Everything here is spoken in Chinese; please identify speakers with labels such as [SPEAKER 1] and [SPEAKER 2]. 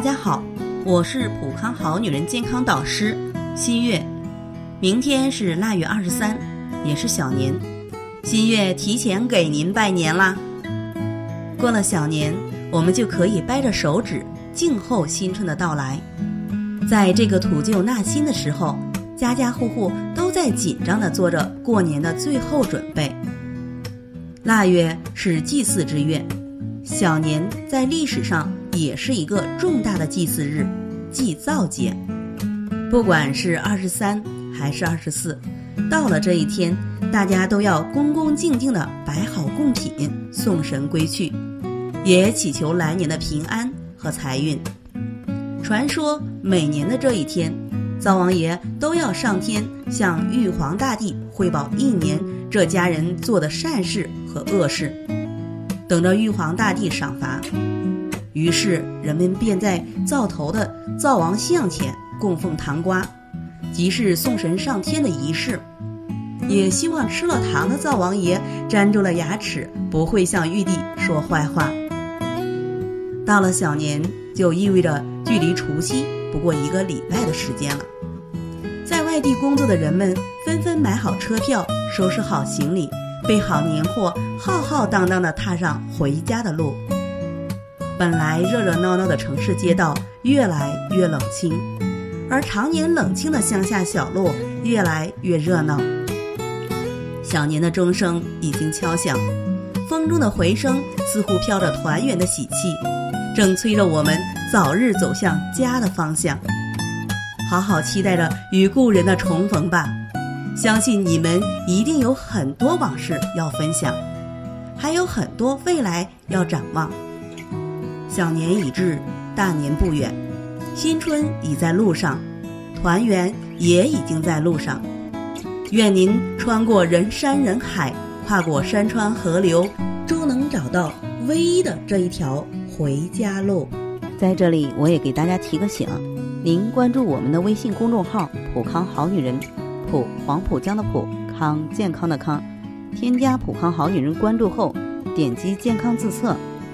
[SPEAKER 1] 大家好，我是普康好女人健康导师新月。明天是腊月二十三，也是小年，新月提前给您拜年啦。过了小年，我们就可以掰着手指静候新春的到来。在这个土旧纳新的时候，家家户户都在紧张地做着过年的最后准备。腊月是祭祀之月，小年在历史上也是一个重大的祭祀日，祭灶节。不管是二十三还是二十四，到了这一天，大家都要恭恭敬敬地摆好贡品，送神归去，也祈求来年的平安和财运。传说每年的这一天，灶王爷都要上天向玉皇大帝汇报一年这家人做的善事和恶事，等着玉皇大帝赏罚。于是人们便在灶头的灶王像前供奉糖瓜，即是送神上天的仪式。也希望吃了糖的灶王爷粘住了牙齿，不会向玉帝说坏话。到了小年，就意味着距离除夕不过一个礼拜的时间了。在外地工作的人们纷纷买好车票，收拾好行李，备好年货，浩浩荡荡地踏上回家的路。本来热热闹闹的城市街道越来越冷清，而常年冷清的乡下小路越来越热闹。小年的钟声已经敲响，风中的回声似乎飘着团圆的喜气。正催着我们早日走向家的方向，好好期待着与故人的重逢吧！相信你们一定有很多往事要分享，还有很多未来要展望。小年已至，大年不远，新春已在路上，团圆也已经在路上。愿您穿过人山人海，跨过山川河流，终能找到唯一的这一条。回家路，
[SPEAKER 2] 在这里我也给大家提个醒：您关注我们的微信公众号“普康好女人”，普黄浦江的普康健康的康，添加“普康好女人”关注后，点击健康自测，